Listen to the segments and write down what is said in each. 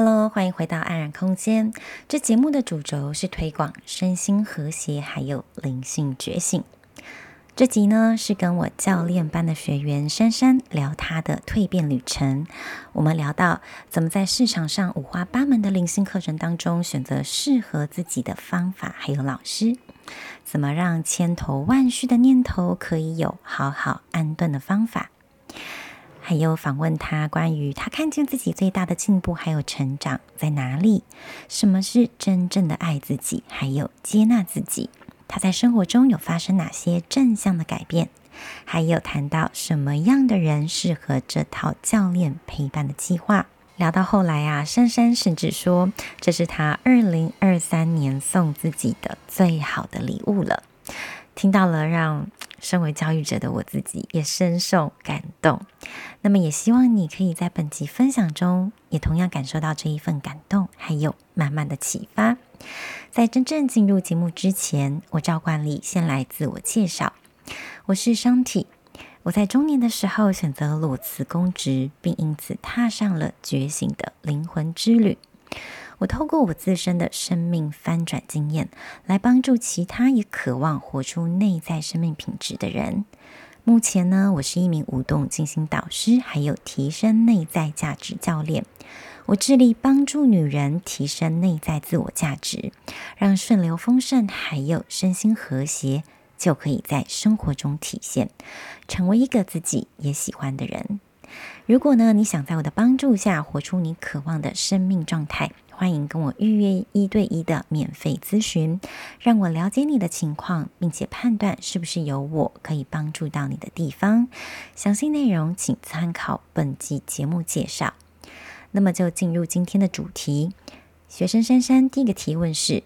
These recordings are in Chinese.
Hello，欢迎回到安然空间。这节目的主轴是推广身心和谐，还有灵性觉醒。这集呢是跟我教练班的学员珊珊聊她的蜕变旅程。我们聊到怎么在市场上五花八门的灵性课程当中选择适合自己的方法，还有老师，怎么让千头万绪的念头可以有好好安顿的方法。还有访问他关于他看见自己最大的进步还有成长在哪里，什么是真正的爱自己，还有接纳自己。他在生活中有发生哪些正向的改变？还有谈到什么样的人适合这套教练陪伴的计划。聊到后来啊，珊珊甚至说这是他二零二三年送自己的最好的礼物了。听到了，让身为教育者的我自己也深受感动。那么，也希望你可以在本集分享中，也同样感受到这一份感动，还有满满的启发。在真正进入节目之前，我照惯例先来自我介绍。我是商体我在中年的时候选择裸辞公职，并因此踏上了觉醒的灵魂之旅。我透过我自身的生命翻转经验，来帮助其他也渴望活出内在生命品质的人。目前呢，我是一名舞动静心导师，还有提升内在价值教练。我致力帮助女人提升内在自我价值，让顺流丰盛，还有身心和谐，就可以在生活中体现，成为一个自己也喜欢的人。如果呢，你想在我的帮助下活出你渴望的生命状态，欢迎跟我预约一对一的免费咨询，让我了解你的情况，并且判断是不是有我可以帮助到你的地方。详细内容请参考本集节目介绍。那么就进入今天的主题。学生珊珊第一个提问是：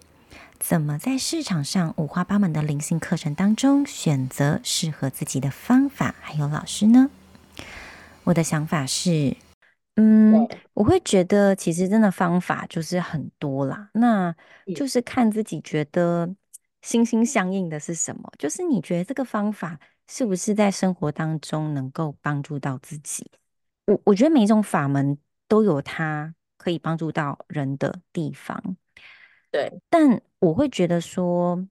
怎么在市场上五花八门的灵性课程当中选择适合自己的方法还有老师呢？我的想法是。嗯，我会觉得其实真的方法就是很多啦，那就是看自己觉得心心相印的是什么。就是你觉得这个方法是不是在生活当中能够帮助到自己？我我觉得每一种法门都有它可以帮助到人的地方，对。但我会觉得说，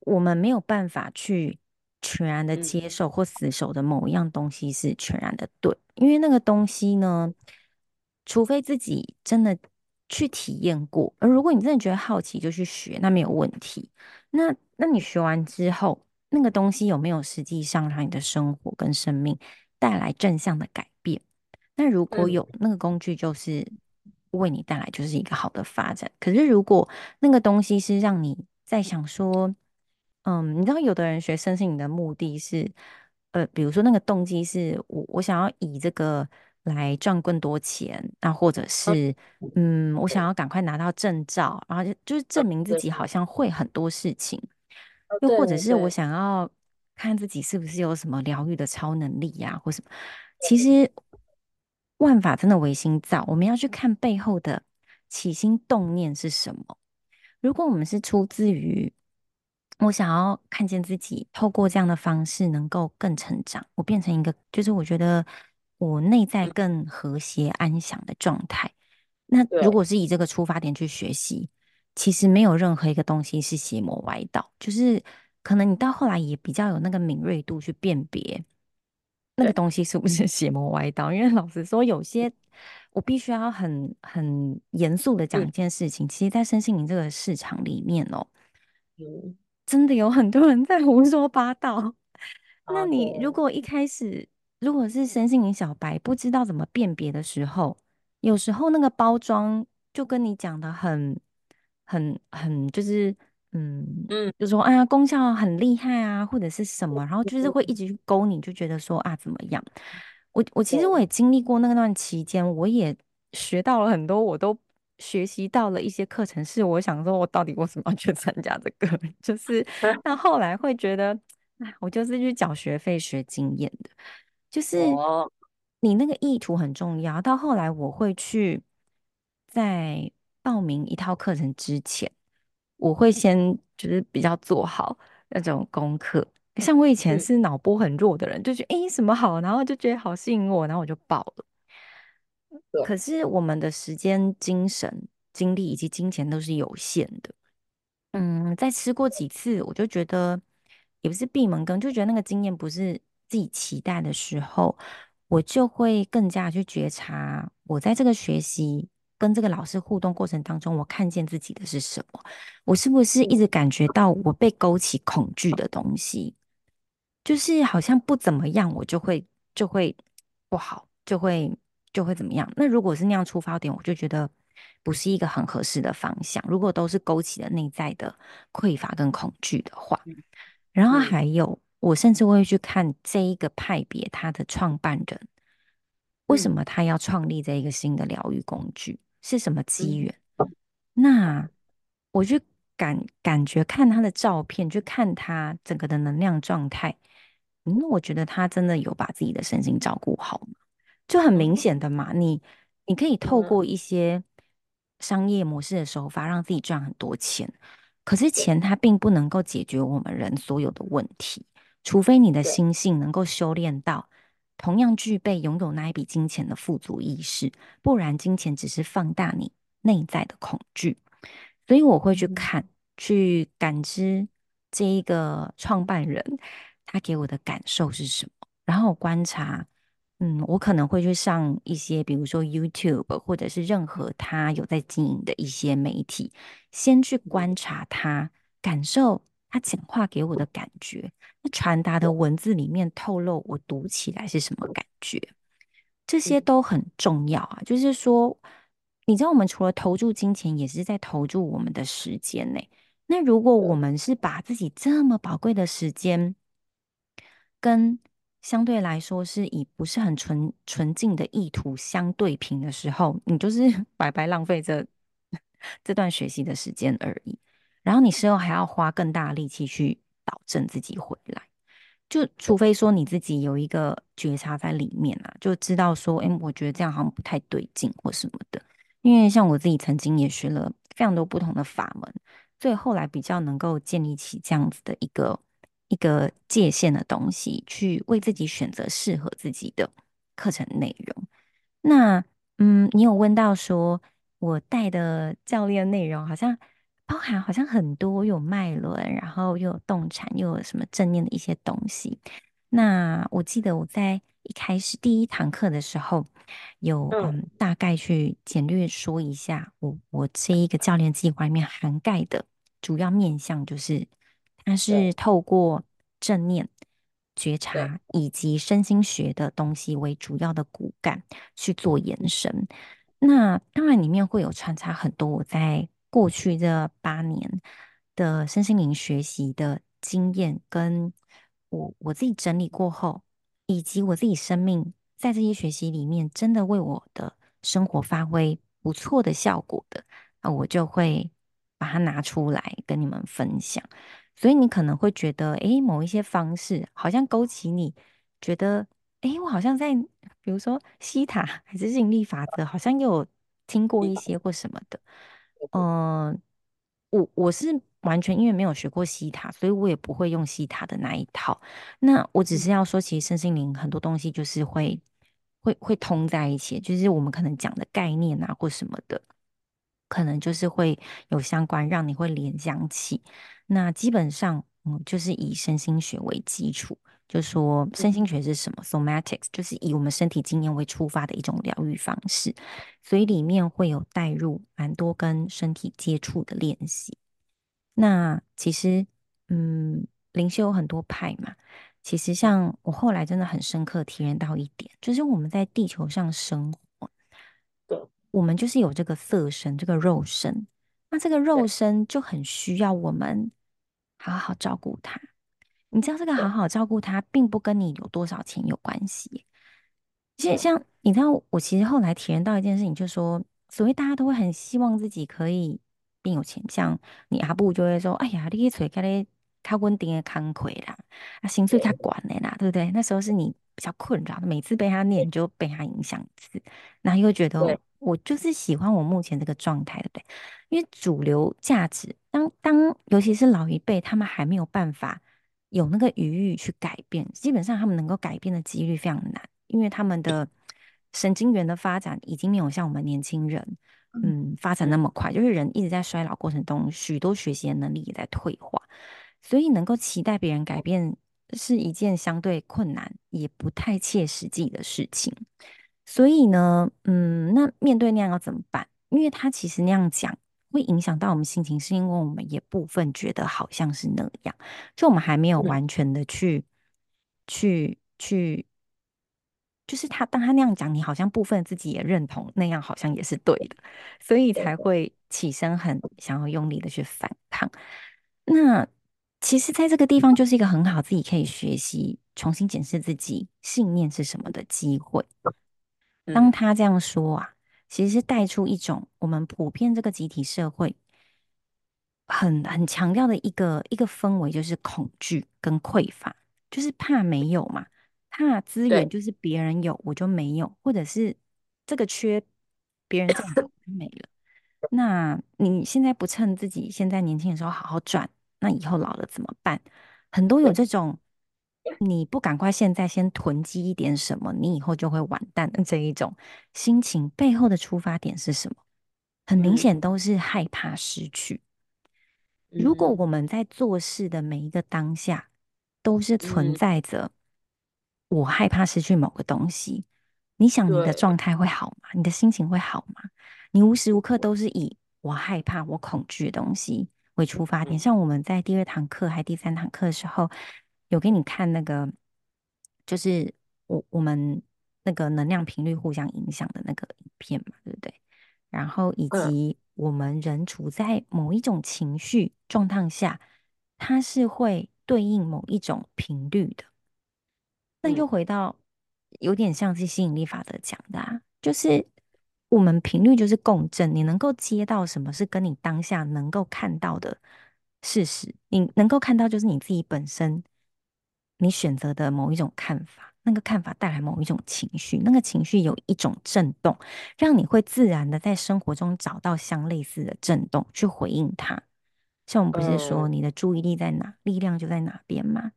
我们没有办法去全然的接受或死守的某一样东西是全然的对，因为那个东西呢。除非自己真的去体验过，而如果你真的觉得好奇，就去学，那没有问题。那那你学完之后，那个东西有没有实际上让你的生活跟生命带来正向的改变？那如果有，那个工具就是为你带来就是一个好的发展。可是如果那个东西是让你在想说，嗯，你知道有的人学身心灵的目的是，呃，比如说那个动机是我我想要以这个。来赚更多钱，那或者是，嗯，我想要赶快拿到证照，然后就就是证明自己好像会很多事情，又或者是我想要看自己是不是有什么疗愈的超能力呀，或什么。其实万法真的唯心造，我们要去看背后的起心动念是什么。如果我们是出自于我想要看见自己透过这样的方式能够更成长，我变成一个，就是我觉得。我内在更和谐安详的状态。那如果是以这个出发点去学习，其实没有任何一个东西是邪魔歪道。就是可能你到后来也比较有那个敏锐度去辨别那个东西是不是邪魔歪道。因为老实说，有些我必须要很很严肃的讲一件事情。其实，在身心灵这个市场里面哦，真的有很多人在胡说八道。那你如果一开始。如果是身心灵小白，不知道怎么辨别的时候，有时候那个包装就跟你讲的很、很、很，就是，嗯嗯，就说哎呀，功效很厉害啊，或者是什么，然后就是会一直去勾你，就觉得说啊，怎么样？我我其实我也经历过那段期间，我也学到了很多，我都学习到了一些课程，是我想说，我到底为什么要去 参加这个？就是 那后来会觉得，哎，我就是去缴学费学经验的。就是你那个意图很重要。到后来，我会去在报名一套课程之前，我会先就是比较做好那种功课。像我以前是脑波很弱的人，就觉得诶什么好，然后就觉得好吸引我，然后我就报了。可是我们的时间、精神、精力以及金钱都是有限的。嗯，在吃过几次，我就觉得也不是闭门羹，就觉得那个经验不是自己期待的时候，我就会更加去觉察，我在这个学习跟这个老师互动过程当中，我看见自己的是什么？我是不是一直感觉到我被勾起恐惧的东西？就是好像不怎么样，我就会就会不好，就会就会怎么样？那如果是那样出发点，我就觉得。不是一个很合适的方向。如果都是勾起了内在的匮乏跟恐惧的话，然后还有，我甚至会去看这一个派别他的创办人，为什么他要创立这一个新的疗愈工具，是什么机缘？那我就感感觉看他的照片，去看他整个的能量状态，嗯，我觉得他真的有把自己的身心照顾好，就很明显的嘛。你你可以透过一些。商业模式的手法让自己赚很多钱，可是钱它并不能够解决我们人所有的问题，除非你的心性能够修炼到同样具备拥有那一笔金钱的富足意识，不然金钱只是放大你内在的恐惧。所以我会去看、去感知这一个创办人他给我的感受是什么，然后观察。嗯，我可能会去上一些，比如说 YouTube，或者是任何他有在经营的一些媒体，先去观察他，感受他讲话给我的感觉，那传达的文字里面透露我读起来是什么感觉，这些都很重要啊。就是说，你知道，我们除了投注金钱，也是在投注我们的时间呢。那如果我们是把自己这么宝贵的时间跟相对来说，是以不是很纯纯净的意图相对平的时候，你就是 白白浪费这这段学习的时间而已。然后你事后还要花更大的力气去导正自己回来，就除非说你自己有一个觉察在里面啊，就知道说，哎，我觉得这样好像不太对劲或什么的。因为像我自己曾经也学了非常多不同的法门，所以后来比较能够建立起这样子的一个。一个界限的东西，去为自己选择适合自己的课程内容。那，嗯，你有问到说，我带的教练内容好像包含好像很多，有脉轮，然后又有动产，又有什么正念的一些东西。那我记得我在一开始第一堂课的时候，有嗯大概去简略说一下我我这一个教练计划里面涵盖的主要面向就是。它是透过正念觉察以及身心学的东西为主要的骨干去做延伸。那当然里面会有穿插很多我在过去这八年的身心灵学习的经验，跟我我自己整理过后，以及我自己生命在这些学习里面真的为我的生活发挥不错的效果的，那我就会把它拿出来跟你们分享。所以你可能会觉得，诶，某一些方式好像勾起你觉得，诶，我好像在，比如说西塔 还是吸引力法则，好像有听过一些或什么的。嗯、呃，我我是完全因为没有学过西塔，所以我也不会用西塔的那一套。那我只是要说，其实身心灵很多东西就是会会会通在一起，就是我们可能讲的概念啊或什么的。可能就是会有相关，让你会联想起。那基本上，嗯，就是以身心学为基础，就说身心学是什么？Somatics 就是以我们身体经验为出发的一种疗愈方式，所以里面会有带入蛮多跟身体接触的练习。那其实，嗯，灵修有很多派嘛。其实，像我后来真的很深刻体验到一点，就是我们在地球上生活。我们就是有这个色身，这个肉身，那这个肉身就很需要我们好好照顾它。你知道，这个好好照顾它，并不跟你有多少钱有关系。其实，像你知道，我其实后来体验到一件事情，就是说，所谓大家都会很希望自己可以变有钱，像你阿布就会说：“哎呀，你去找个咧较稳定的工课啦，啊，薪水较悬的啦，对不对？”那时候是你比较困扰，每次被他念就被他影响一次，然后又觉得。我就是喜欢我目前这个状态，对不对？因为主流价值，当当尤其是老一辈，他们还没有办法有那个余裕去改变，基本上他们能够改变的几率非常难，因为他们的神经元的发展已经没有像我们年轻人，嗯，发展那么快，就是人一直在衰老过程中，许多学习的能力也在退化，所以能够期待别人改变是一件相对困难也不太切实际的事情。所以呢，嗯，那面对那样要怎么办？因为他其实那样讲会影响到我们心情，是因为我们也部分觉得好像是那样，就我们还没有完全的去、嗯、去去，就是他当他那样讲，你好像部分自己也认同那样，好像也是对的，所以才会起身很想要用力的去反抗。那其实，在这个地方就是一个很好自己可以学习、重新检视自己信念是什么的机会。当他这样说啊。其实是带出一种我们普遍这个集体社会很很强调的一个一个氛围，就是恐惧跟匮乏，就是怕没有嘛，怕资源就是别人有我就没有，或者是这个缺别人没了。那你现在不趁自己现在年轻的时候好好赚，那以后老了怎么办？很多有这种。你不赶快现在先囤积一点什么，你以后就会完蛋的这一种心情背后的出发点是什么？很明显都是害怕失去。如果我们在做事的每一个当下都是存在着我害怕失去某个东西，你想你的状态会好吗？你的心情会好吗？你无时无刻都是以我害怕、我恐惧的东西为出发点。像我们在第二堂课还第三堂课的时候。有给你看那个，就是我我们那个能量频率互相影响的那个影片嘛，对不对？然后以及我们人处在某一种情绪状态下，它是会对应某一种频率的。那又回到有点像是吸引力法则讲的啊，就是我们频率就是共振，你能够接到什么是跟你当下能够看到的事实，你能够看到就是你自己本身。你选择的某一种看法，那个看法带来某一种情绪，那个情绪有一种震动，让你会自然的在生活中找到相类似的震动去回应它。像我们不是说你的注意力在哪，力量就在哪边吗？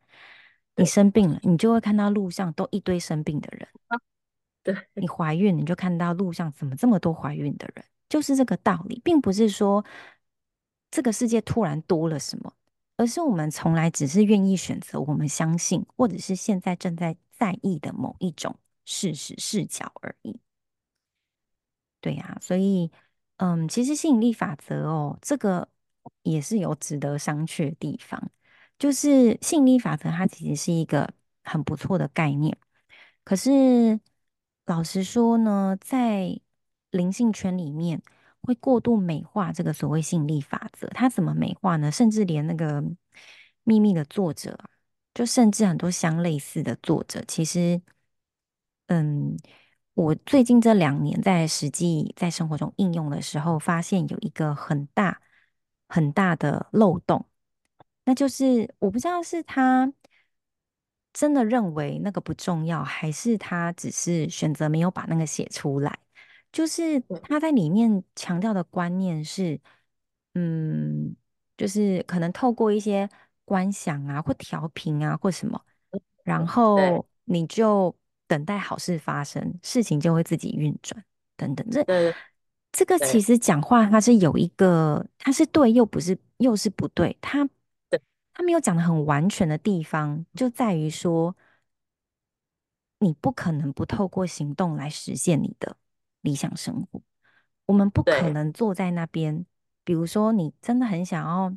你生病了，你就会看到路上都一堆生病的人。对，你怀孕，你就看到路上怎么这么多怀孕的人，就是这个道理，并不是说这个世界突然多了什么。而是我们从来只是愿意选择我们相信，或者是现在正在在意的某一种事实视角而已。对呀，所以，嗯，其实吸引力法则哦，这个也是有值得商榷的地方。就是吸引力法则，它其实是一个很不错的概念。可是，老实说呢，在灵性圈里面，会过度美化这个所谓吸引力法则，它怎么美化呢？甚至连那个秘密的作者，就甚至很多相类似的作者，其实，嗯，我最近这两年在实际在生活中应用的时候，发现有一个很大很大的漏洞，那就是我不知道是他真的认为那个不重要，还是他只是选择没有把那个写出来。就是他在里面强调的观念是，嗯，就是可能透过一些观想啊，或调频啊，或什么，然后你就等待好事发生，事情就会自己运转，等等。这这个其实讲话它是有一个，它是对又不是，又是不对。他他没有讲的很完全的地方，就在于说，你不可能不透过行动来实现你的。理想生活，我们不可能坐在那边。比如说，你真的很想要，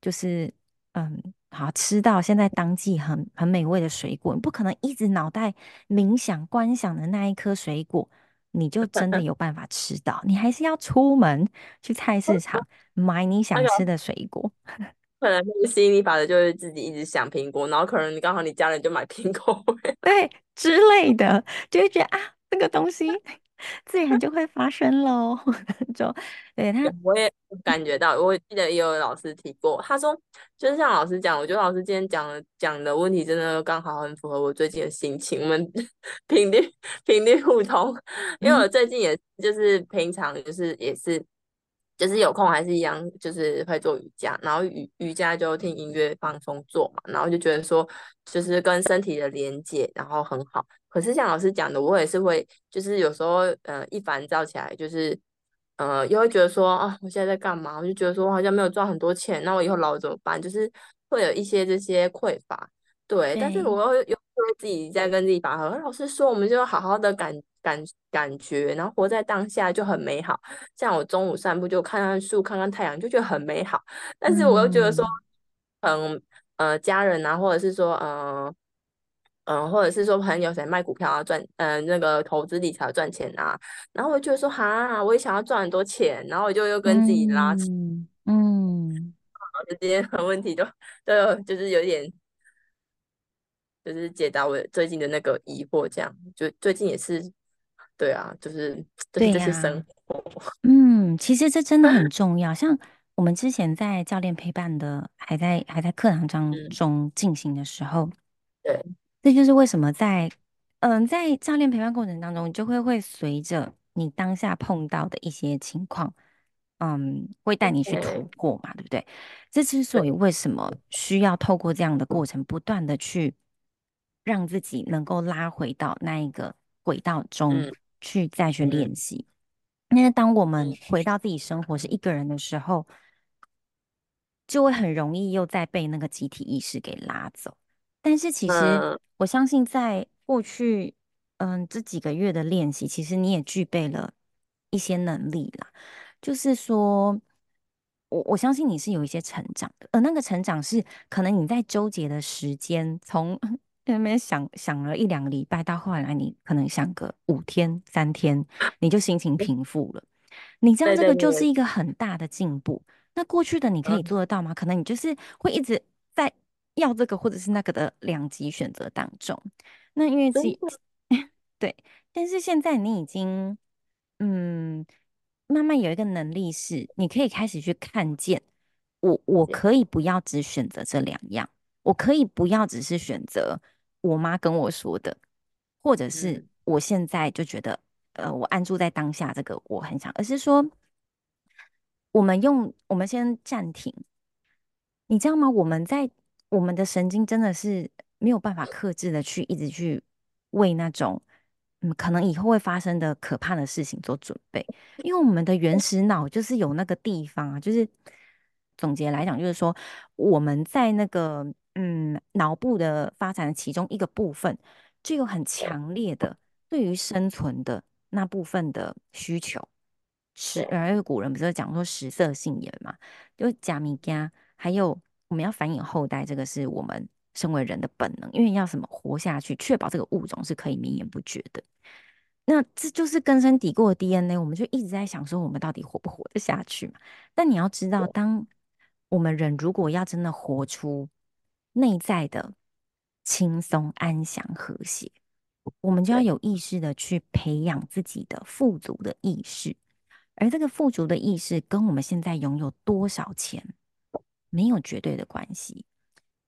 就是嗯，好吃到现在当季很很美味的水果，你不可能一直脑袋冥想观想的那一颗水果，你就真的有办法吃到。你还是要出门去菜市场 买你想吃的水果。可能吸引力法则就是自己一直想苹果，然后可能你刚好你家人就买苹果，对之类的，就会觉得啊，这个东西。自然就会发生喽，就对他，我也感觉到，我记得也有老师提过，他说就是像老师讲，我觉得老师今天讲的讲的问题真的刚好很符合我最近的心情，我们 频率频率互通，因为我最近也就是平常就是也是就是有空还是一样就是会做瑜伽，然后瑜瑜伽就听音乐放松做嘛，然后就觉得说就是跟身体的连接然后很好，可是像老师讲的，我也是会，就是有时候呃一烦躁起来，就是呃又会觉得说啊，我现在在干嘛？我就觉得说我好像没有赚很多钱，那我以后老了怎么办？就是会有一些这些匮乏，对。对但是我又又会自己在跟自己拔河。老师说，我们就要好好的感感感觉，然后活在当下就很美好。像我中午散步，就看看树，看看太阳，就觉得很美好。但是我又觉得说，嗯呃家人啊，或者是说嗯。呃嗯，或者是说朋友谁卖股票啊赚，嗯，那个投资理财赚钱啊，然后我就说哈，我也想要赚很多钱，然后我就又跟自己拉扯，嗯，嗯，这些问题都都有，就是有点，就是解答我最近的那个疑惑，这样，就最近也是，对啊，就是对这些生活，啊，嗯，其实这真的很 重要，像我们之前在教练陪伴的，还在还在课堂当中进行的时候，嗯，对。这就是为什么在嗯，在教练陪伴过程当中，你就会会随着你当下碰到的一些情况，嗯，会带你去突破嘛，对不对？这之所以为什么需要透过这样的过程，不断的去让自己能够拉回到那一个轨道中去再去练习。因为当我们回到自己生活是一个人的时候，就会很容易又再被那个集体意识给拉走。但是其实，我相信在过去，嗯，这几个月的练习，其实你也具备了一些能力啦。就是说，我我相信你是有一些成长的，而那个成长是可能你在纠结的时间，从那边想想了一两个礼拜，到后来你可能想个五天、三天，你就心情平复了。你知道这个就是一个很大的进步。那过去的你可以做得到吗？可能你就是会一直在。要这个或者是那个的两极选择当中，那因为自己 对，但是现在你已经嗯，慢慢有一个能力是，你可以开始去看见我，我可以不要只选择这两样，我可以不要只是选择我妈跟我说的，或者是我现在就觉得呃，我安住在当下这个我很想，而是说我们用我们先暂停，你知道吗？我们在。我们的神经真的是没有办法克制的去一直去为那种嗯可能以后会发生的可怕的事情做准备，因为我们的原始脑就是有那个地方啊，就是总结来讲，就是说我们在那个嗯脑部的发展的其中一个部分，就有很强烈的对于生存的那部分的需求。食而古人不是讲说食色性也嘛，就假米加还有。我们要繁衍后代，这个是我们身为人的本能，因为要什么活下去，确保这个物种是可以绵延不绝的。那这就是根深蒂固的 DNA，我们就一直在想说，我们到底活不活得下去嘛？但你要知道，当我们人如果要真的活出内在的轻松、安详、和谐，我们就要有意识的去培养自己的富足的意识，而这个富足的意识跟我们现在拥有多少钱，没有绝对的关系，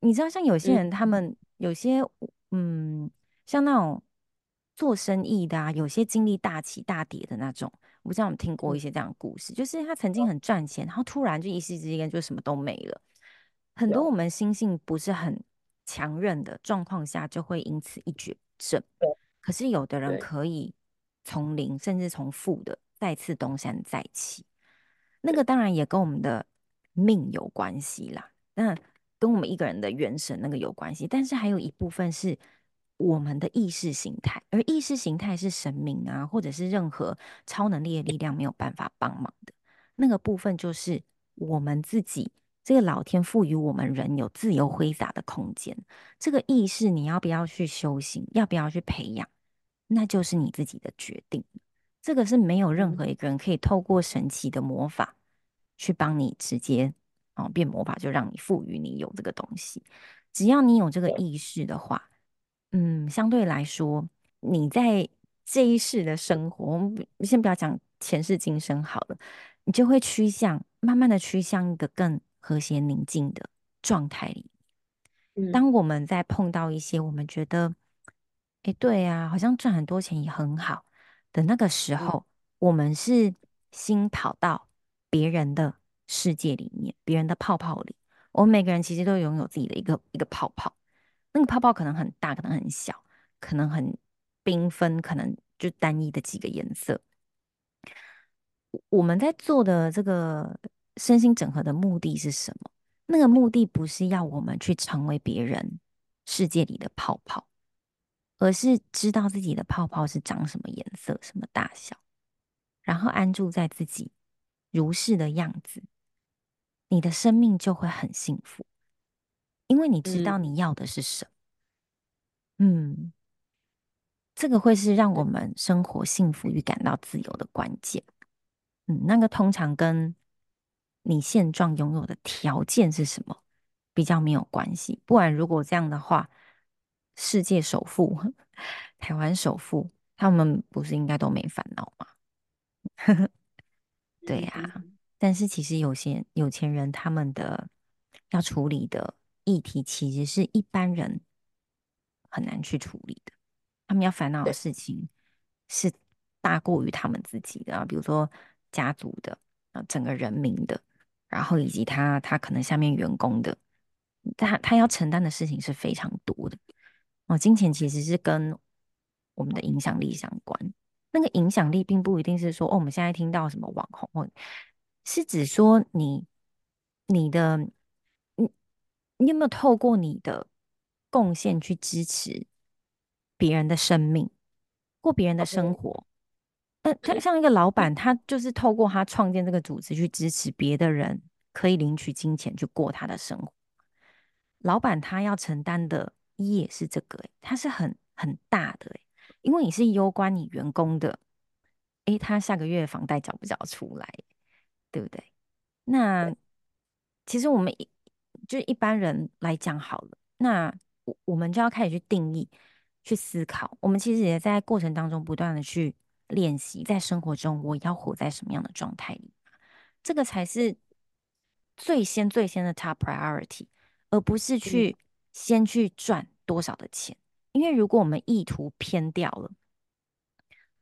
你知道，像有些人，他们有些，嗯，像那种做生意的啊，有些经历大起大跌的那种，我不知道你听过一些这样的故事，就是他曾经很赚钱，然后突然就一夕之间就什么都没了。很多我们心性不是很强韧的状况下，就会因此一蹶不振。可是有的人可以从零，甚至从负的再次东山再起，那个当然也跟我们的。命有关系啦，那跟我们一个人的元神那个有关系，但是还有一部分是我们的意识形态，而意识形态是神明啊，或者是任何超能力的力量没有办法帮忙的那个部分，就是我们自己这个老天赋予我们人有自由挥洒的空间。这个意识你要不要去修行，要不要去培养，那就是你自己的决定。这个是没有任何一个人可以透过神奇的魔法。去帮你直接哦变魔法，就让你赋予你有这个东西。只要你有这个意识的话，嗯，相对来说，你在这一世的生活，我们先不要讲前世今生好了，你就会趋向慢慢的趋向一个更和谐宁静的状态里。当我们在碰到一些我们觉得，哎，对啊，好像赚很多钱也很好的那个时候，我们是心跑到。别人的世界里面，别人的泡泡里，我们每个人其实都拥有自己的一个一个泡泡。那个泡泡可能很大，可能很小，可能很缤纷，可能就单一的几个颜色。我们在做的这个身心整合的目的是什么？那个目的不是要我们去成为别人世界里的泡泡，而是知道自己的泡泡是长什么颜色、什么大小，然后安住在自己如是的样子，你的生命就会很幸福，因为你知道你要的是什么。嗯，嗯，这个会是让我们生活幸福与感到自由的关键。嗯，那个通常跟你现状拥有的条件是什么比较没有关系。不然，如果这样的话，世界首富、台湾首富，他们不是应该都没烦恼吗？对呀、啊。但是其实有些有钱人他们的要处理的议题，其实是一般人很难去处理的。他们要烦恼的事情是大过于他们自己的啊，比如说家族的啊，整个人民的。然后以及他他可能下面员工的，他他要承担的事情是非常多的哦。金钱其实是跟我们的影响力相关，那个影响力并不一定是说哦，我们现在听到什么网红，或是指说你你的你你有没有透过你的贡献去支持别人的生命，过别人的生活。那他像一个老板，他就是透过他创建这个组织去支持别的人，可以领取金钱去过他的生活。老板他要承担的业是这个，他是很很大的，因为你是攸关你员工的，诶，他下个月房贷缴不缴出来，对不对？那其实我们一就一般人来讲好了，那我我们就要开始去定义、去思考。我们其实也在过程当中不断的去。练习在生活中，我要活在什么样的状态里？这个才是最先、最先的 top priority，而不是去先去赚多少的钱。因为如果我们意图偏掉了，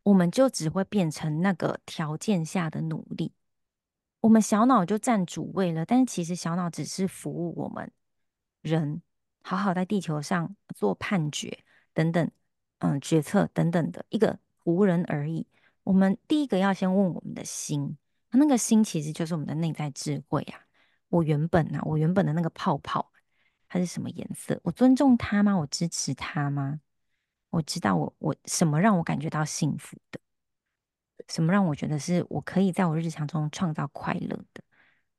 我们就只会变成那个条件下的努力。我们小脑就占主位了，但是其实小脑只是服务我们人，好好在地球上做判决等等，嗯，决策等等的一个。无人而已。我们第一个要先问我们的心，那个心其实就是我们的内在智慧啊。我原本啊，我原本的那个泡泡，它是什么颜色？我尊重它吗？我支持它吗？我知道我我什么让我感觉到幸福的？什么让我觉得是我可以在我日常中创造快乐的？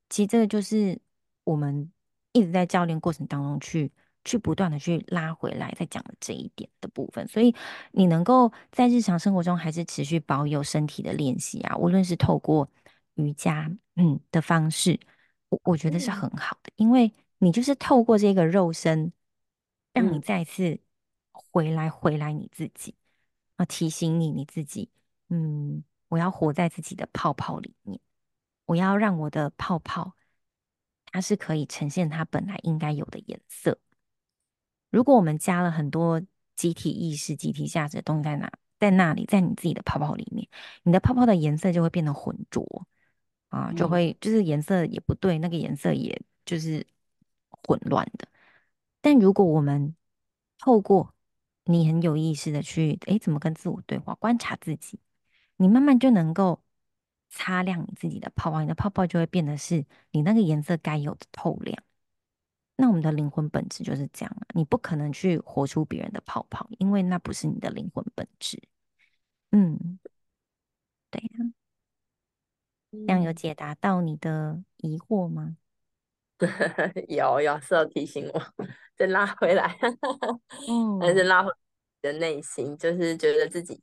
其实这个就是我们一直在教练过程当中去。去不断的去拉回来，再讲的这一点的部分，所以你能够在日常生活中还是持续保有身体的练习啊，无论是透过瑜伽嗯的方式，我我觉得是很好的，因为你就是透过这个肉身，让你再次回来回来你自己啊，提醒你你自己，嗯，我要活在自己的泡泡里面，我要让我的泡泡它是可以呈现它本来应该有的颜色。如果我们加了很多集体意识、集体价值的东西在哪，在那里，在你自己的泡泡里面，你的泡泡的颜色就会变得浑浊啊，就会就是颜色也不对，那个颜色也就是混乱的。但如果我们透过你很有意识的去，诶，怎么跟自我对话，观察自己，你慢慢就能够擦亮你自己的泡泡，你的泡泡就会变得是你那个颜色该有的透亮。那我们的灵魂本质就是这样啊，你不可能去活出别人的泡泡，因为那不是你的灵魂本质。嗯，对呀，这样有解答到你的疑惑吗？有，有，是要提醒我再拉回来，嗯，还是拉回你的内心，就是觉得自己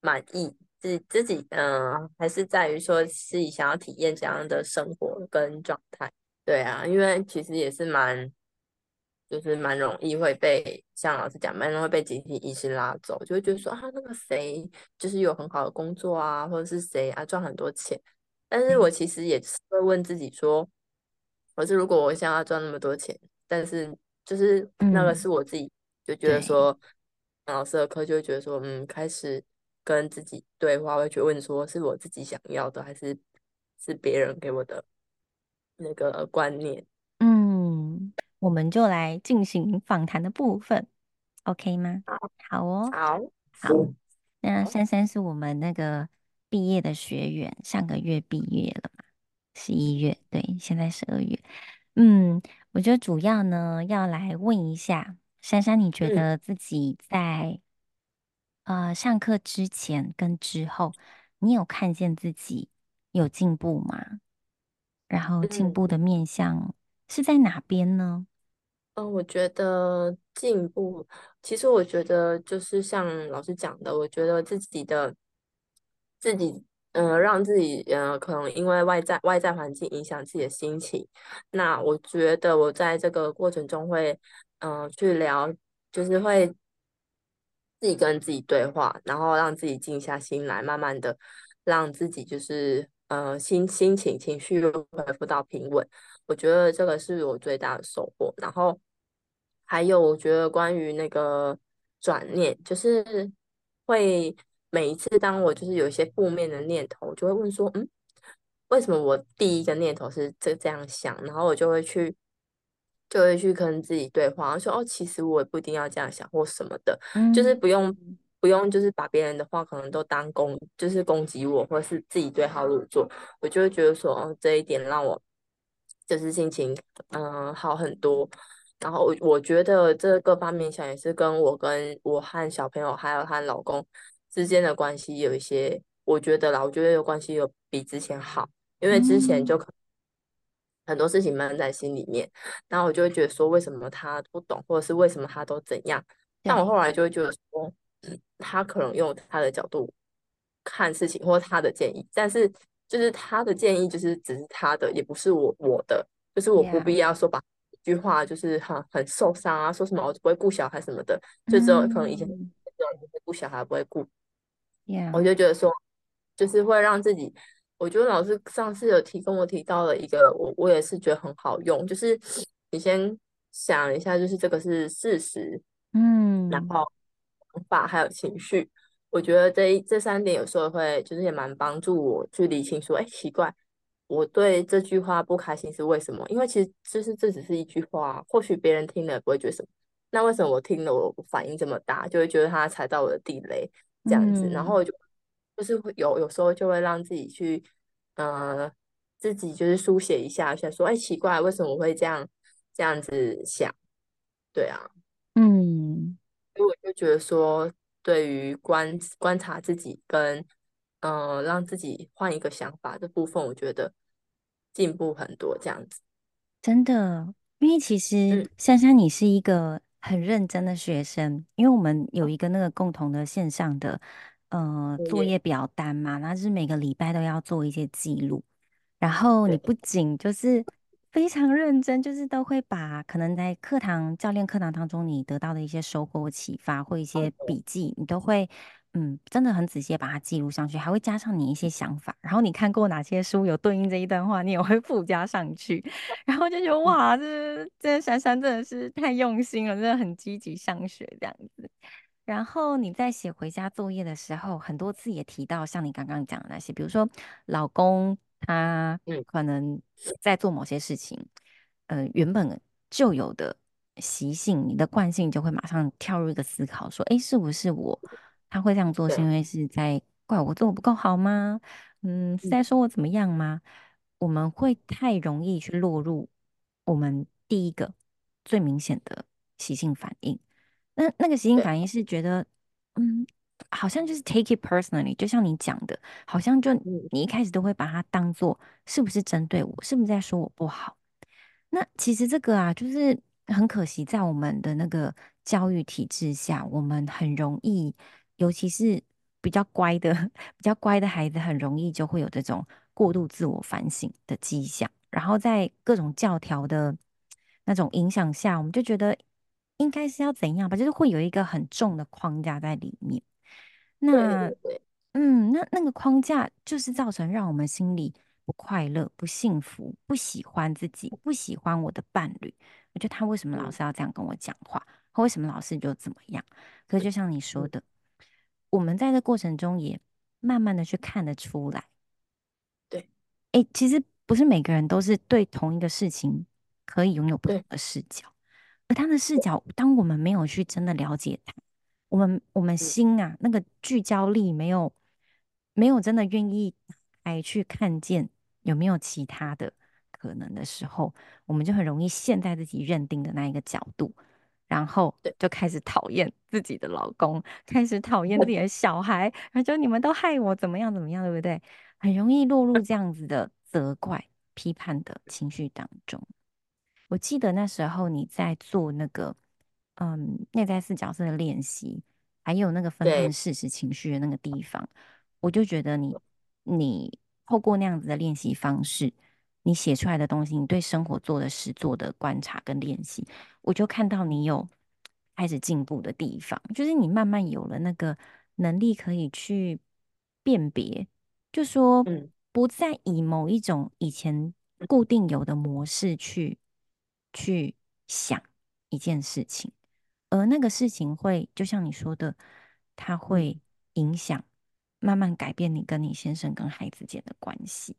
满意，自自己，嗯、呃，还是在于说自己想要体验怎样的生活跟状态。对啊，因为其实也是蛮，就是蛮容易会被像老师讲，蛮容易会被集体意识拉走，就会觉得说啊，那个谁就是有很好的工作啊，或者是谁啊赚很多钱。但是我其实也是会问自己说，可是如果我想要赚那么多钱，但是就是那个是我自己就觉得说，老师的课就会觉得说，嗯，开始跟自己对话，会去问说，是我自己想要的，还是是别人给我的？那个观念，嗯，我们就来进行访谈的部分，OK 吗？好，好哦，好。好，那珊珊是我们那个毕业的学员，上个月毕业了嘛，十一月，对，现在十二月。嗯，我觉得主要呢要来问一下珊珊，你觉得自己在、嗯、呃上课之前跟之后，你有看见自己有进步吗？然后进步的面向是在哪边呢？嗯，呃、我觉得进步，其实我觉得就是像老师讲的，我觉得自己的自己。呃，让自己呃，可能因为外在外在环境影响自己的心情。那我觉得我在这个过程中会，嗯、去聊，就是会自己跟自己对话，然后让自己静下心来，慢慢的让自己就是呃心心情情绪恢复到平稳。我觉得这个是我最大的收获。然后还有，我觉得关于那个转念，就是会。每一次当我就是有一些负面的念头，我就会问说，嗯，为什么我第一个念头是这这样想？然后我就会去，就会去跟自己对话，说，哦，其实我也不一定要这样想或什么的，嗯、就是不用不用，就是把别人的话可能都当攻，就是攻击我，或是自己对号入座。我就会觉得说，哦，这一点让我就是心情嗯好很多。然后我我觉得这各方面想也是跟我跟我和小朋友还有和老公。之间的关系有一些，我觉得啦，我觉得有关系有比之前好，因为之前就可很多事情闷在心里面，然后我就会觉得说，为什么他不懂，或者是为什么他都怎样？但我后来就会觉得说，嗯，他可能用他的角度看事情，或他的建议，但是就是他的建议就是只是他的，也不是我我的，就是我不必要说把一句话就是很很受伤啊，说什么我不会顾小孩什么的，就只有可能以前这种不会顾小孩不会顾。我就觉得说，就是会让自己，我觉得老师上次有提跟我提到了一个，我我也是觉得很好用，就是你先想一下，就是这个是事实，嗯，然后想法还有情绪，我觉得这一这三点有时候会就是也蛮帮助我去理清说，哎，奇怪，我对这句话不开心是为什么？因为其实就是这只是一句话，或许别人听了不会觉得什么，那为什么我听了我反应这么大，就会觉得他踩到我的地雷？这样子，然后就就是会有有时候就会让自己去，呃，自己就是书写一下，想说，哎，奇怪，为什么我会这样这样子想？对啊，嗯，所以我就觉得说，对于观观察自己跟，嗯、呃，让自己换一个想法这部分，我觉得进步很多。这样子，真的，因为其实珊珊，你是一个。很认真的学生，因为我们有一个那个共同的线上的呃作业表单嘛，那就是每个礼拜都要做一些记录。然后你不仅就是非常认真，就是都会把可能在课堂教练课堂当中你得到的一些收获启发或一些笔记，你都会。嗯，真的很仔细把它记录上去，还会加上你一些想法。然后你看过哪些书有对应这一段话，你也会附加上去。然后就觉得哇，这这珊珊真的是太用心了，真的很积极上学这样子。然后你在写回家作业的时候，很多次也提到像你刚刚讲的那些，比如说老公他可能在做某些事情，呃，原本就有的习性，你的惯性就会马上跳入一个思考，说，哎，是不是我？他会这样做，是因为是在怪我做我不够好吗？嗯，是在说我怎么样吗？我们会太容易去落入我们第一个最明显的习性反应。那那个习性反应是觉得，嗯，好像就是 take it personally，就像你讲的，好像就你一开始都会把它当做是不是针对我，是不是在说我不好？那其实这个啊，就是很可惜，在我们的那个教育体制下，我们很容易。尤其是比较乖的、比较乖的孩子，很容易就会有这种过度自我反省的迹象。然后在各种教条的那种影响下，我们就觉得应该是要怎样吧，就是会有一个很重的框架在里面。那，嗯，那那个框架就是造成让我们心里不快乐、不幸福、不喜欢自己、不喜欢我的伴侣。我觉得他为什么老是要这样跟我讲话？他为什么老是就怎么样？可是就像你说的。我们在这过程中也慢慢的去看得出来，对，哎，其实不是每个人都是对同一个事情可以拥有不同的视角，而他的视角，当我们没有去真的了解他，我们我们心啊，那个聚焦力没有没有真的愿意来去看见有没有其他的可能的时候，我们就很容易陷在自己认定的那一个角度，然后就开始讨厌自己的老公，开始讨厌自 己的小孩，然后就你们都害我怎么样怎么样，对不对？很容易落入这样子的责怪、批判的情绪当中。我记得那时候你在做那个。嗯，内在四角色的练习，还有那个分辨事实情绪的那个地方，我就觉得你，你透过那样子的练习方式，你写出来的东西，你对生活做的事做的观察跟练习，我就看到你有开始进步的地方，就是你慢慢有了那个能力，可以去辨别，就说不再以某一种以前固定有的模式去去想一件事情。而那个事情会，就像你说的，它会影响，慢慢改变你跟你先生跟孩子间的关系。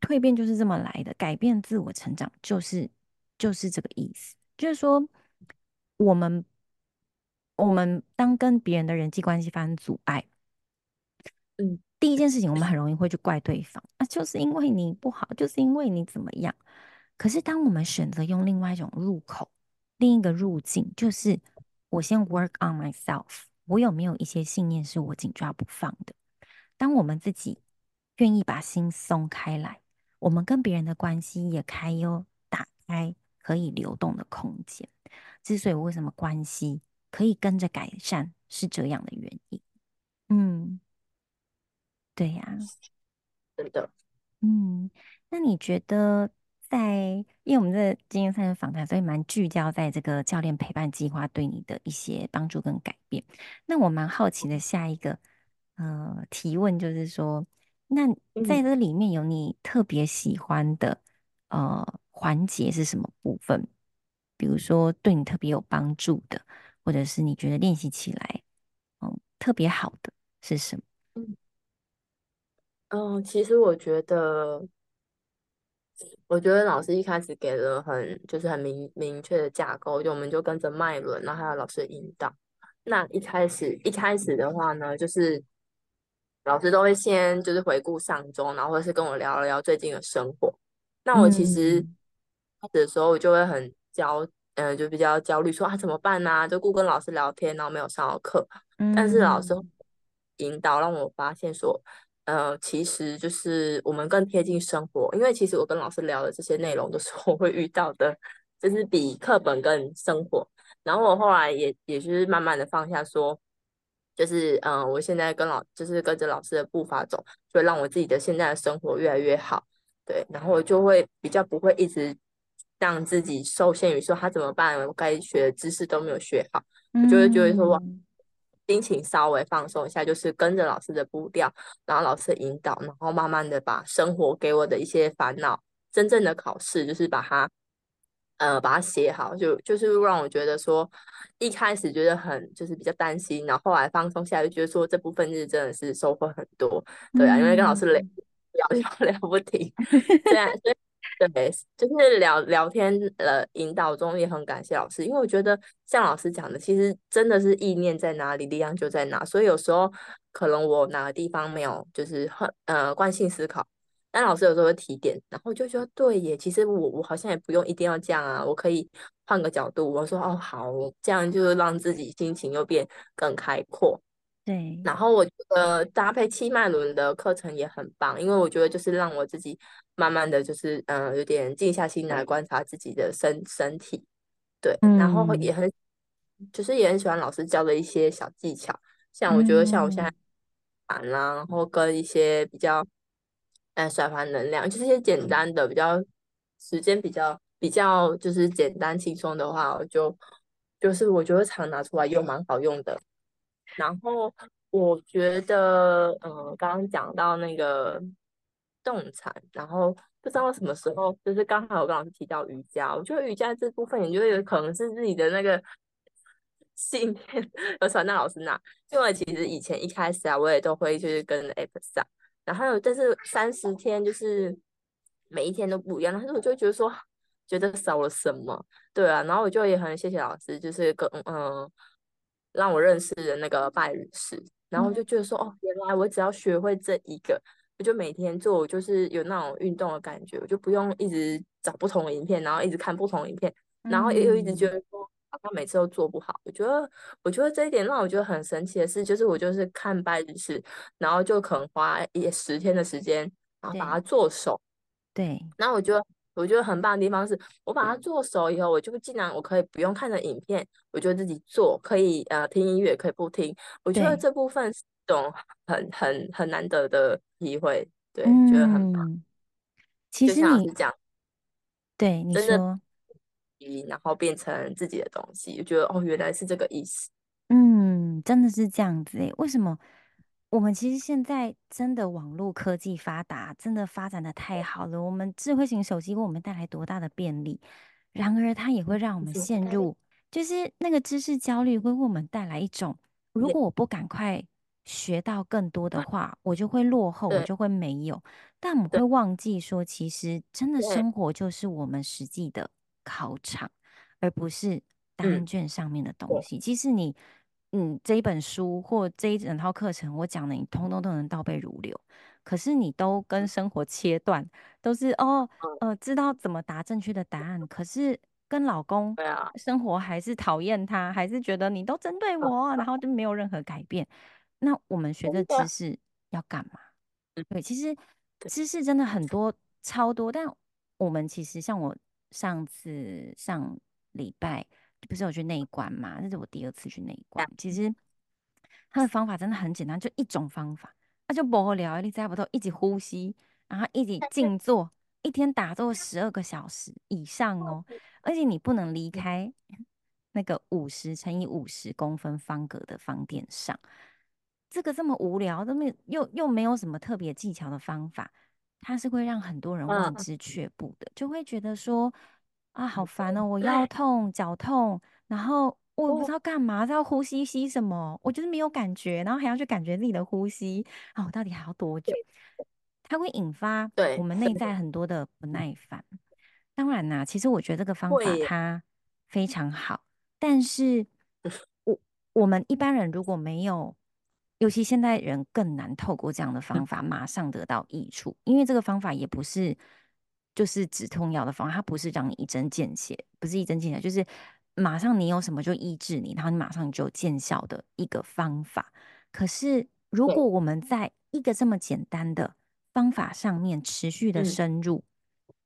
蜕变就是这么来的，改变自我成长就是就是这个意思。就是说，我们我们当跟别人的人际关系发生阻碍，嗯，第一件事情我们很容易会去怪对方，啊，就是因为你不好，就是因为你怎么样。可是当我们选择用另外一种入口。另一个路径就是，我先 work on myself。我有没有一些信念是我紧抓不放的？当我们自己愿意把心松开来，我们跟别人的关系也开有，打开可以流动的空间。之所以为什么关系可以跟着改善，是这样的原因。嗯，对呀、啊，真的。嗯，那你觉得？在，因为我们这今天算是访谈，所以蛮聚焦在这个教练陪伴计划对你的一些帮助跟改变。那我蛮好奇的，下一个呃提问就是说，那在这里面有你特别喜欢的呃环节是什么部分？比如说对你特别有帮助的，或者是你觉得练习起来嗯、呃、特别好的是什么？嗯，嗯，其实我觉得。我觉得老师一开始给了很就是很明明确的架构，就我们就跟着脉轮，然后还有老师的引导。那一开始一开始的话呢，就是老师都会先就是回顾上周，然后或者是跟我聊聊最近的生活。那我其实开始的时候我就会很焦，嗯、呃，就比较焦虑，说啊怎么办呢、啊？就顾跟老师聊天，然后没有上好课。但是老师引导让我发现说。呃，其实就是我们更贴近生活，因为其实我跟老师聊的这些内容都是我会遇到的，就是比课本更生活。然后我后来也也是慢慢的放下说，就是嗯、呃，我现在跟老就是跟着老师的步伐走，就会让我自己的现在的生活越来越好。对，然后我就会比较不会一直让自己受限于说他怎么办，我该学的知识都没有学好，我就会觉得说哇。心情稍微放松一下，就是跟着老师的步调，然后老师的引导，然后慢慢的把生活给我的一些烦恼，真正的考试就是把它，呃，把它写好，就就是让我觉得说，一开始觉得很就是比较担心，然后后来放松下来，就觉得说这部分日真的是收获很多，对啊，因为跟老师聊聊聊不停，对啊，所以。对，就是聊聊天呃引导中也很感谢老师，因为我觉得像老师讲的，其实真的是意念在哪里，力量就在哪。所以有时候可能我哪个地方没有，就是很呃惯性思考，但老师有时候会提点，然后就觉得对耶，其实我我好像也不用一定要这样啊，我可以换个角度。我说哦好，这样就是让自己心情又变更开阔。对，然后我觉得搭配七脉轮的课程也很棒，因为我觉得就是让我自己慢慢的就是嗯、呃，有点静下心来观察自己的身身体，对，嗯、然后也很就是也很喜欢老师教的一些小技巧，像我觉得像我现在盘啦，然后跟一些比较嗯甩盘能量，就是一些简单的比较时间比较比较就是简单轻松的话，我就就是我觉得常拿出来用，蛮好用的。然后我觉得，嗯，刚刚讲到那个动产，然后不知道什么时候，就是刚好我跟老师提到瑜伽，我觉得瑜伽这部分，也就有可能是自己的那个信念 有传到老师那，因为其实以前一开始啊，我也都会就是跟 app 上，然后但是三十天就是每一天都不一样，但是我就觉得说，觉得少了什么，对啊，然后我就也很谢谢老师，就是跟嗯。让我认识了那个拜日式，然后我就觉得说，哦，原来我只要学会这一个，我就每天做，我就是有那种运动的感觉，我就不用一直找不同的影片，然后一直看不同的影片，然后也有一直觉得说，好像每次都做不好。我觉得，我觉得这一点让我觉得很神奇的是，就是我就是看拜日式，然后就可能花也十天的时间，然后把它做熟。对，那我觉得。我觉得很棒的地方是，我把它做熟以后，我就竟然我可以不用看着影片，我就自己做，可以呃听音乐，可以不听。我觉得这部分是一种很很很难得的机会，对，嗯、觉得很棒。其实你讲，对你说，然后变成自己的东西，就觉得哦，原来是这个意思。嗯，真的是这样子诶，为什么？我们其实现在真的网络科技发达，真的发展的太好了。我们智慧型手机为我们带来多大的便利，然而它也会让我们陷入，就是那个知识焦虑，会为我们带来一种：如果我不赶快学到更多的话，我就会落后，我就会没有。但我们会忘记说，其实真的生活就是我们实际的考场，而不是答案卷上面的东西。其实你。嗯，这一本书或这一整套课程，我讲的你通通都能倒背如流。可是你都跟生活切断，都是哦，呃，知道怎么答正确的答案。可是跟老公生活还是讨厌他，还是觉得你都针对我，然后就没有任何改变。那我们学这知识要干嘛？对，其实知识真的很多，超多。但我们其实像我上次上礼拜。不是有去内观嘛？那是我第二次去内观。其实他的方法真的很简单，就一种方法，那就无聊，你在不都一直呼吸，然后一直静坐，一天打坐十二个小时以上哦，而且你不能离开那个五十乘以五十公分方格的方垫上。这个这么无聊，这么又又没有什么特别技巧的方法，它是会让很多人望之却步的，就会觉得说。啊，好烦哦！我腰痛、脚痛，然后我也不知道干嘛，要呼吸吸什么，我就是没有感觉，然后还要去感觉自己的呼吸啊，我到底还要多久？它会引发我们内在很多的不耐烦。当然啦，其实我觉得这个方法它非常好，但是我我们一般人如果没有，尤其现代人更难透过这样的方法马上得到益处，因为这个方法也不是。就是止痛药的方法，它不是让你一针见血，不是一针见血，就是马上你有什么就医治你，然后你马上就见效的一个方法。可是如果我们在一个这么简单的方法上面持续的深入，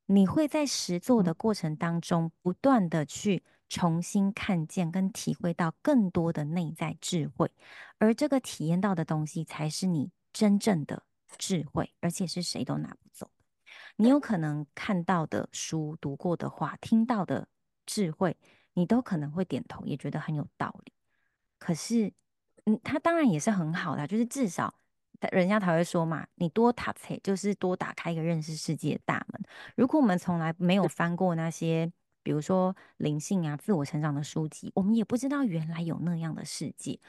你会在实做的过程当中不断的去重新看见跟体会到更多的内在智慧，而这个体验到的东西才是你真正的智慧，而且是谁都拿不走。你有可能看到的书、读过的话、听到的智慧，你都可能会点头，也觉得很有道理。可是，嗯，它当然也是很好的，就是至少人家才会说嘛，你多塔切就是多打开一个认识世界的大门。如果我们从来没有翻过那些，比如说灵性啊、自我成长的书籍，我们也不知道原来有那样的世界。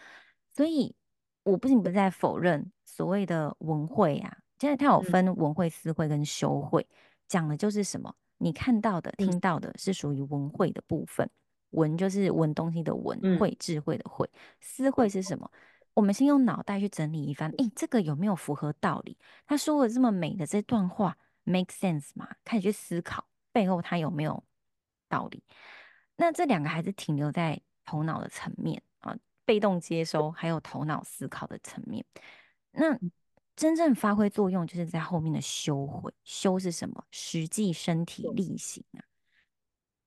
所以，我不仅不在否认所谓的文慧啊。现在它有分文慧、思慧跟修慧，讲的就是什么？你看到的、听到的是属于文慧的部分，文就是文东西的文，会智慧的慧，思慧是什么？我们先用脑袋去整理一番，诶，这个有没有符合道理？他说的这么美的这段话，make sense 吗？开始去思考背后他有没有道理？那这两个还是停留在头脑的层面啊，被动接收，还有头脑思考的层面，那。真正发挥作用，就是在后面的修回。修是什么？实际身体力行啊。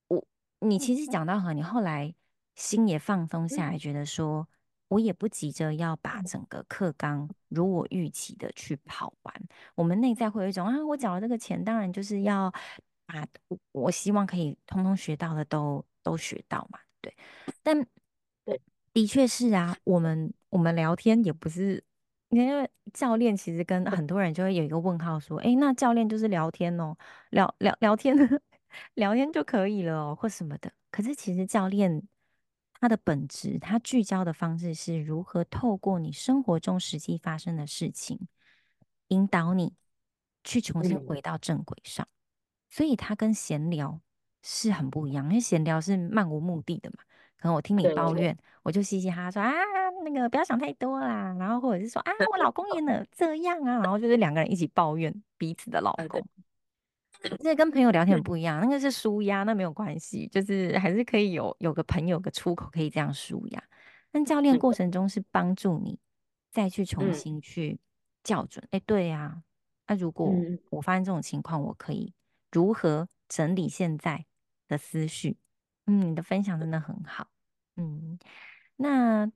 我，你其实讲到和，你后来心也放松下来，觉得说，我也不急着要把整个课纲如我预期的去跑完。我们内在会有一种啊，我缴了这个钱，当然就是要把我希望可以通通学到的都都学到嘛，对。但的确是啊，我们我们聊天也不是。因为教练其实跟很多人就会有一个问号，说：“诶，那教练就是聊天哦，聊聊聊天，聊天就可以了哦，或什么的。”可是其实教练他的本质，他聚焦的方式是如何透过你生活中实际发生的事情，引导你去重新回到正轨上。所以他跟闲聊是很不一样，因为闲聊是漫无目的的嘛。可能我听你抱怨，我就嘻嘻哈哈说啊，那个不要想太多啦，然后或者是说啊，我老公也能这样啊，然后就是两个人一起抱怨彼此的老公。这跟朋友聊天很不一样，那个是舒压，那没有关系，就是还是可以有有个朋友个出口可以这样舒压。但教练过程中是帮助你再去重新去校准。哎、嗯，对呀、啊，那如果我发现这种情况，我可以如何整理现在的思绪？嗯，你的分享真的很好。嗯，那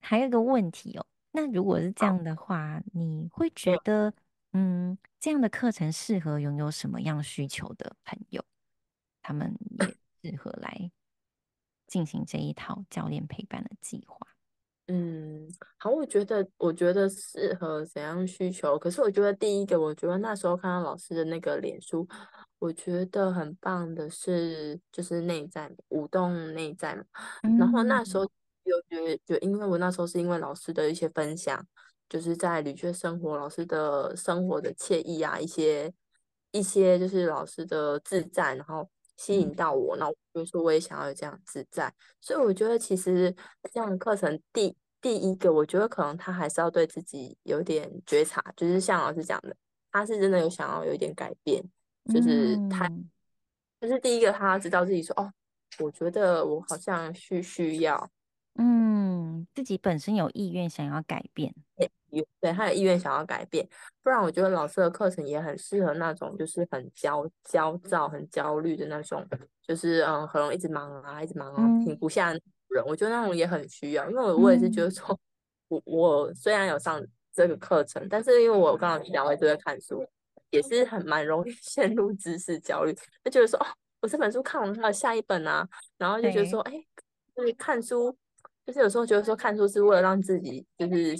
还有一个问题哦，那如果是这样的话，你会觉得？嗯，这样的课程适合拥有什么样需求的朋友？他们也适合来进行这一套教练陪伴的计划。嗯，好，我觉得，我觉得适合怎样需求？可是我觉得第一个，我觉得那时候看到老师的那个脸书，我觉得很棒的是，就是内在舞动内在嘛。嗯、然后那时候有觉得，就因为我那时候是因为老师的一些分享。就是在旅居生活，老师的生活的惬意啊，一些一些就是老师的自在，然后吸引到我，然后比如说我也想要有这样自在，所以我觉得其实这样的课程第第一个，我觉得可能他还是要对自己有点觉察，就是像老师讲的，他是真的有想要有一点改变，就是他、嗯、就是第一个他知道自己说哦，我觉得我好像需需要，嗯，自己本身有意愿想要改变。对，他有意愿想要改变，不然我觉得老师的课程也很适合那种就是很焦焦躁、很焦虑的那种，就是嗯，很容易一直忙啊，一直忙啊，停不下的人。我觉得那种也很需要，因为我我也是觉得说，我我虽然有上这个课程，但是因为我刚好两位都在看书，也是很蛮容易 陷入知识焦虑，就觉得说哦，我这本书看完了，下一本啊，然后就觉得说，哎，就是看书，就是有时候觉得说看书是为了让自己就是。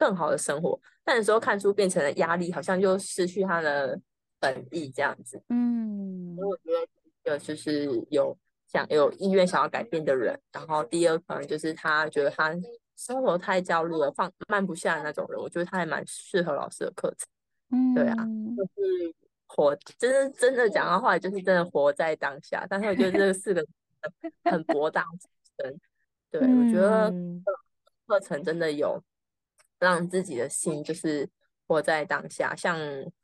更好的生活，但有时候看书变成了压力，好像就失去它的本意这样子。嗯，所以我觉得第一个就是有想有意愿想要改变的人，然后第二可能就是他觉得他生活太焦虑了，放慢不下的那种人，我觉得他还蛮适合老师的课程。嗯，对啊，就是活，就是真的讲的话，就是真的活在当下。但是我觉得这四个很博大精深。对，我觉得课程真的有。让自己的心就是活在当下，像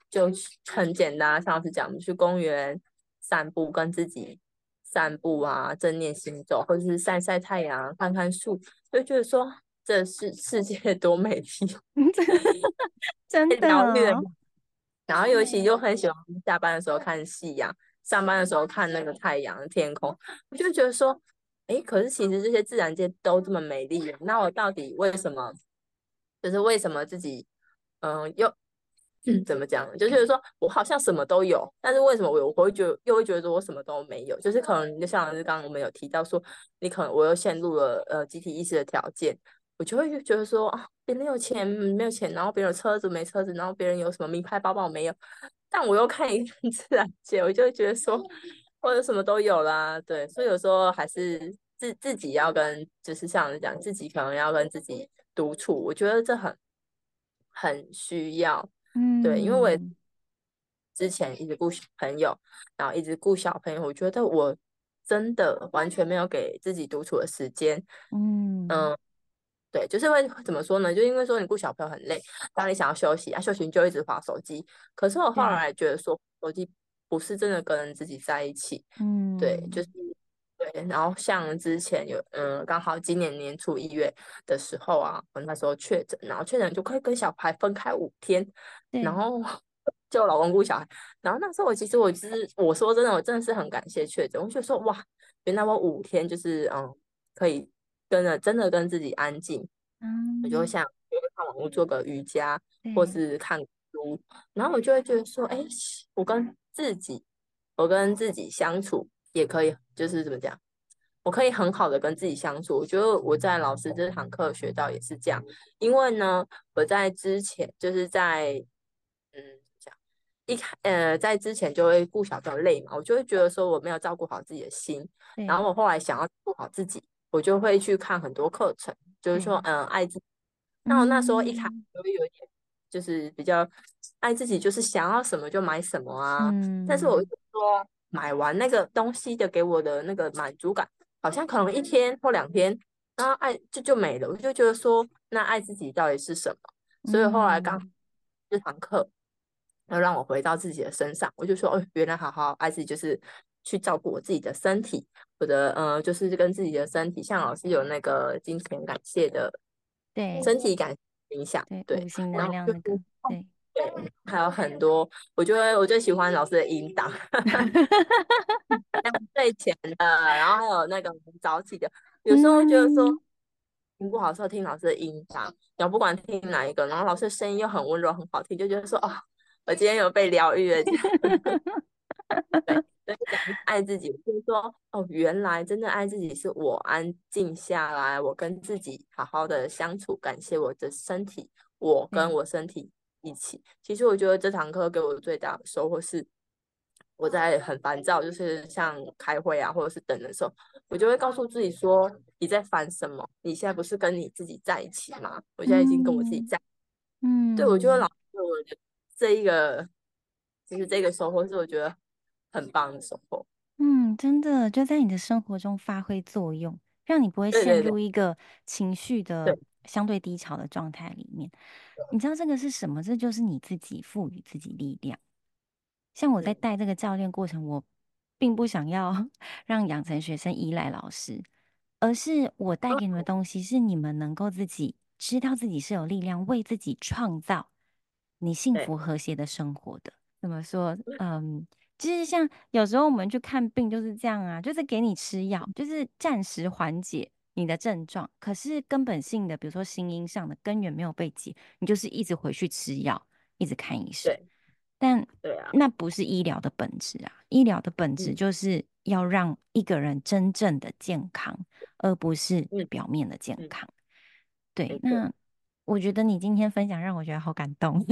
就很简单，像老师讲，去公园散步，跟自己散步啊，正念行走，或者是晒晒太阳，看看树，就觉得说这世世界多美丽，真的。然后尤其就很喜欢下班的时候看夕阳，上班的时候看那个太阳、天空，我就觉得说，哎，可是其实这些自然界都这么美丽，那我到底为什么？就是为什么自己，嗯、又、怎么讲？就是说我好像什么都有，但是为什么我我会觉得又会觉得我什么都没有？就是可能就像是刚刚我们有提到说，你可能我又陷入了呃集体意识的条件，我就会觉得说啊，别人有钱没有钱，然后别人有车子没车子，然后别人有什么名牌包包没有，但我又看一看 自然界，我就会觉得说，我有什么都有啦，对，所以有时候还是自自己要跟，就是像你讲，自己可能要跟自己。独处，我觉得这很很需要，嗯，对，因为我之前一直顾小朋友，然后一直顾小朋友，我觉得我真的完全没有给自己独处的时间，嗯。嗯，对，就是会怎么说呢？就因为说你顾小朋友很累，当你想要休息啊，休息你就一直划手机，可是我后来觉得说，手机不是真的跟自己在一起，嗯，对，就是。对，然后像之前有，嗯，刚好今年年初一月的时候啊，我那时候确诊，然后确诊就可以跟小孩分开五天，然后就我老公顾小孩，然后那时候我其实我其实我说真的，我真的是很感谢确诊，我就说哇，原来我五天就是嗯，可以跟着真的跟自己安静，嗯，我就会。像看网络做个瑜伽，或是看书，然后我就会觉得说，哎，我跟自己，我跟自己相处。也可以，就是怎么讲，我可以很好的跟自己相处。我觉得我在老师这堂课学到也是这样，因为呢，我在之前就是在嗯讲一开呃在之前就会顾小朋友累嘛，我就会觉得说我没有照顾好自己的心，然后我后来想要顾好自己，我就会去看很多课程，就是说嗯、呃、爱自己。那我那时候一开始就会有一点就是比较爱自己，就是想要什么就买什么啊，嗯但是我就说。买完那个东西的给我的那个满足感好像可能一天或两天，然后爱就就没了。我就觉得说，那爱自己到底是什么？所以后来刚这堂课要让我回到自己的身上，我就说，哦，原来好好爱自己就是去照顾我自己的身体，我的呃，就是跟自己的身体，像老师有那个金钱感谢的，对，身体感冥想，对，五行能量那个，对。对，还有很多，我觉得我最喜欢老师的引导，像睡前的，然后还有那个早起的，有时候会觉得说听不好的时候听老师的引导，然后不管听哪一个，然后老师的声音又很温柔很好听，就觉得说哦，我今天有被疗愈了。对，所以讲爱自己，就是说哦，原来真的爱自己是我安静下来，我跟自己好好的相处，感谢我的身体，我跟我身体。一起，其实我觉得这堂课给我最大的收获是，我在很烦躁，就是像开会啊，或者是等的时候，我就会告诉自己说：“你在烦什么？你现在不是跟你自己在一起吗？我现在已经跟我自己在，嗯，对，我觉得老师我觉得这一个，就是这个收获是我觉得很棒的收获，嗯，真的就在你的生活中发挥作用，让你不会陷入一个情绪的相对低潮的状态里面。”你知道这个是什么？这就是你自己赋予自己力量。像我在带这个教练过程，我并不想要 让养成学生依赖老师，而是我带给你们的东西是你们能够自己知道自己是有力量，为自己创造你幸福和谐的生活的。怎么说？嗯，其实像有时候我们去看病就是这样啊，就是给你吃药，就是暂时缓解。你的症状，可是根本性的，比如说心因上的根源没有被解，你就是一直回去吃药，一直看医生。对，但对啊，那不是医疗的本质啊！医疗的本质就是要让一个人真正的健康，嗯、而不是表面的健康。嗯、对，嗯、那我觉得你今天分享让我觉得好感动。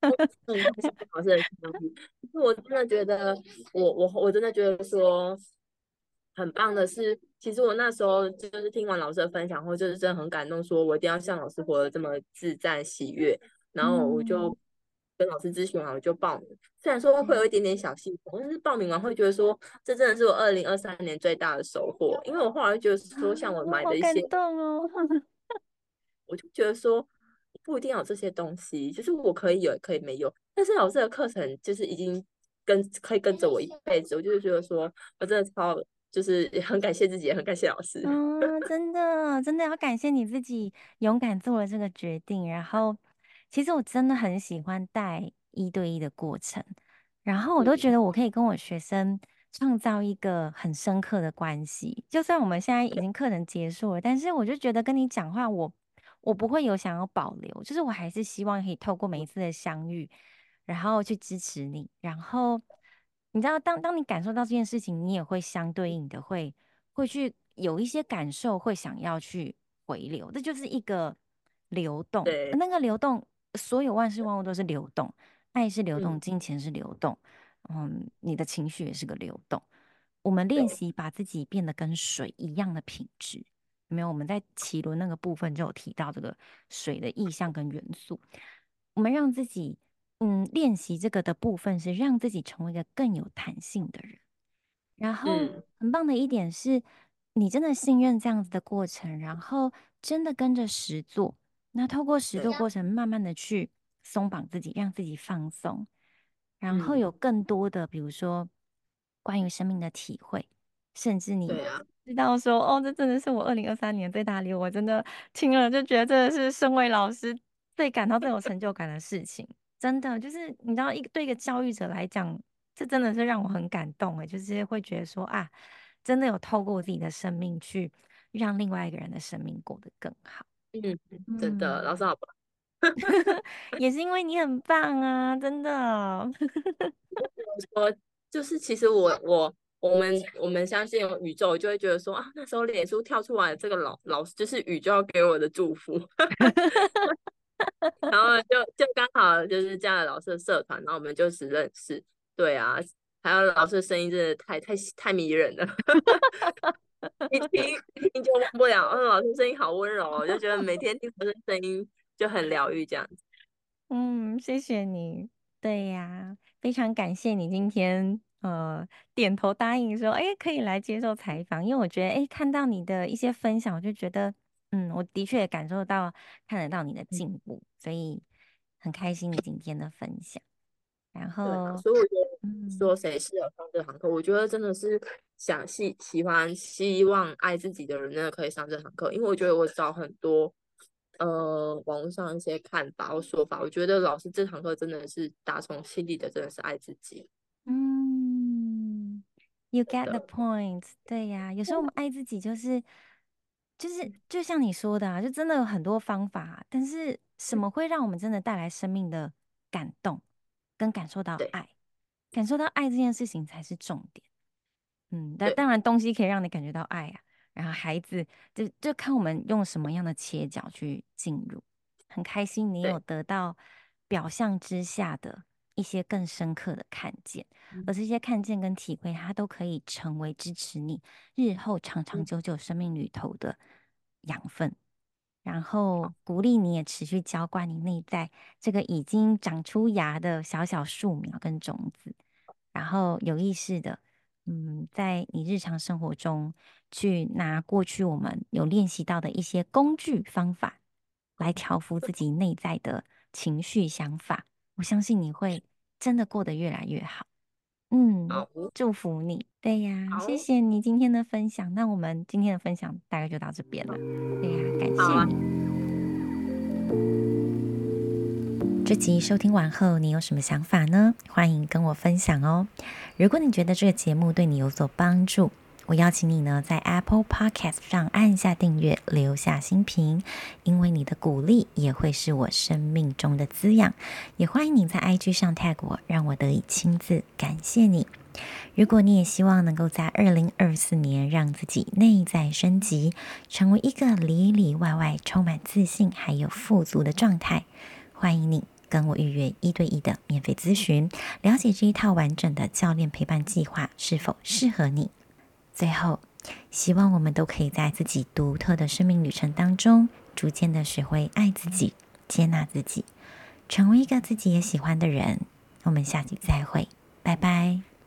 嗯，老师的我真的觉得，我我我真的觉得说。很棒的是，其实我那时候就是听完老师的分享后，就是真的很感动，说我一定要像老师活得这么自在喜悦。然后我就跟老师咨询完，我就报名。虽然说会有一点点小心痛，但是报名完会觉得说，这真的是我二零二三年最大的收获。因为我后来觉得说，像我买的一些，哦，我 就觉得说不一定要有这些东西，就是我可以有，也可以没有。但是老师的课程就是已经跟可以跟着我一辈子，我就是觉得说我真的超。就是也很感谢自己，也很感谢老师。嗯，真的，真的要感谢你自己勇敢做了这个决定。然后，其实我真的很喜欢带一对一的过程，然后我都觉得我可以跟我学生创造一个很深刻的关系。就算我们现在已经课程结束了，但是我就觉得跟你讲话我，我我不会有想要保留，就是我还是希望可以透过每一次的相遇，然后去支持你，然后。你知道，当当你感受到这件事情，你也会相对应的会会去有一些感受，会想要去回流。这就是一个流动，那个流动，所有万事万物都是流动，爱是流动，嗯、金钱是流动，嗯，你的情绪也是个流动。我们练习把自己变得跟水一样的品质，没有？我们在脐轮那个部分就有提到这个水的意象跟元素，我们让自己。嗯，练习这个的部分是让自己成为一个更有弹性的人。然后，很棒的一点是，你真的信任这样子的过程，然后真的跟着实做。那透过实做过程，慢慢的去松绑自己，让自己放松，然后有更多的，比如说关于生命的体会，甚至你知道说，哦，这真的是我二零二三年最大礼物。我真的听了就觉得，真的是身为老师最感到最有成就感的事情。真的就是你知道，一个对一个教育者来讲，这真的是让我很感动诶，就是会觉得说啊，真的有透过自己的生命去让另外一个人的生命过得更好。嗯，真的，嗯、老师好棒，也是因为你很棒啊，真的。我就是其实我我我们我们相信宇宙，就会觉得说啊，那时候脸书跳出来这个老老师就是宇宙给我的祝福。然后就就刚好就是加了老师的社团，然后我们就只认识。对啊，还有老师的声音真的太太太迷人了，一听一听就忘不了。嗯，老师声音好温柔，就觉得每天听老师声音就很疗愈这样子。嗯，谢谢你。对呀，非常感谢你今天呃点头答应说，哎，可以来接受采访，因为我觉得，哎，看到你的一些分享，我就觉得，嗯，我的确也感受到看得到你的进步，所以很开心你今天的分享。然后，对，所以我觉得说谁适合上这堂课，嗯，我觉得真的是想喜喜欢希望爱自己的人，真的可以上这堂课，因为我觉得我找很多呃网络上一些看法或说法，我觉得老师这堂课真的是打从心底的，真的是爱自己。嗯，You get the point。对呀，有时候我们爱自己就是就是就像你说的啊，就真的有很多方法，但是什么会让我们真的带来生命的感动？跟感受到爱，感受到爱这件事情才是重点。嗯，但当然东西可以让你感觉到爱啊。然后孩子就就看我们用什么样的切角去进入。很开心你有得到表象之下的一些更深刻的看见，而这些看见跟体会，它都可以成为支持你日后长长久久生命旅途的养分。然后。鼓励你也持续浇灌你内在这个已经长出芽的小小树苗跟种子，然后有意识的，嗯，在你日常生活中去拿过去我们有练习到的一些工具方法，来调服自己内在的情绪想法。我相信你会真的过得越来越好。嗯，祝福你。对呀，谢谢你今天的分享。那我们今天的分享大概就到这边了。对呀，感谢你。这集收听完后，你有什么想法呢？欢迎跟我分享哦。如果你觉得这个节目对你有所帮助，我邀请你呢，在 Apple Podcast 上按下订阅，留下新评，因为你的鼓励也会是我生命中的滋养。也欢迎你在 IG 上 tag 我，让我得以亲自感谢你。如果你也希望能够在2024年让自己内在升级，成为一个里里外外充满自信还有富足的状态，欢迎你跟我预约一对一的免费咨询，了解这一套完整的教练陪伴计划是否适合你。最后，希望我们都可以在自己独特的生命旅程当中，逐渐的学会爱自己、接纳自己，成为一个自己也喜欢的人。我们下期再会，拜拜。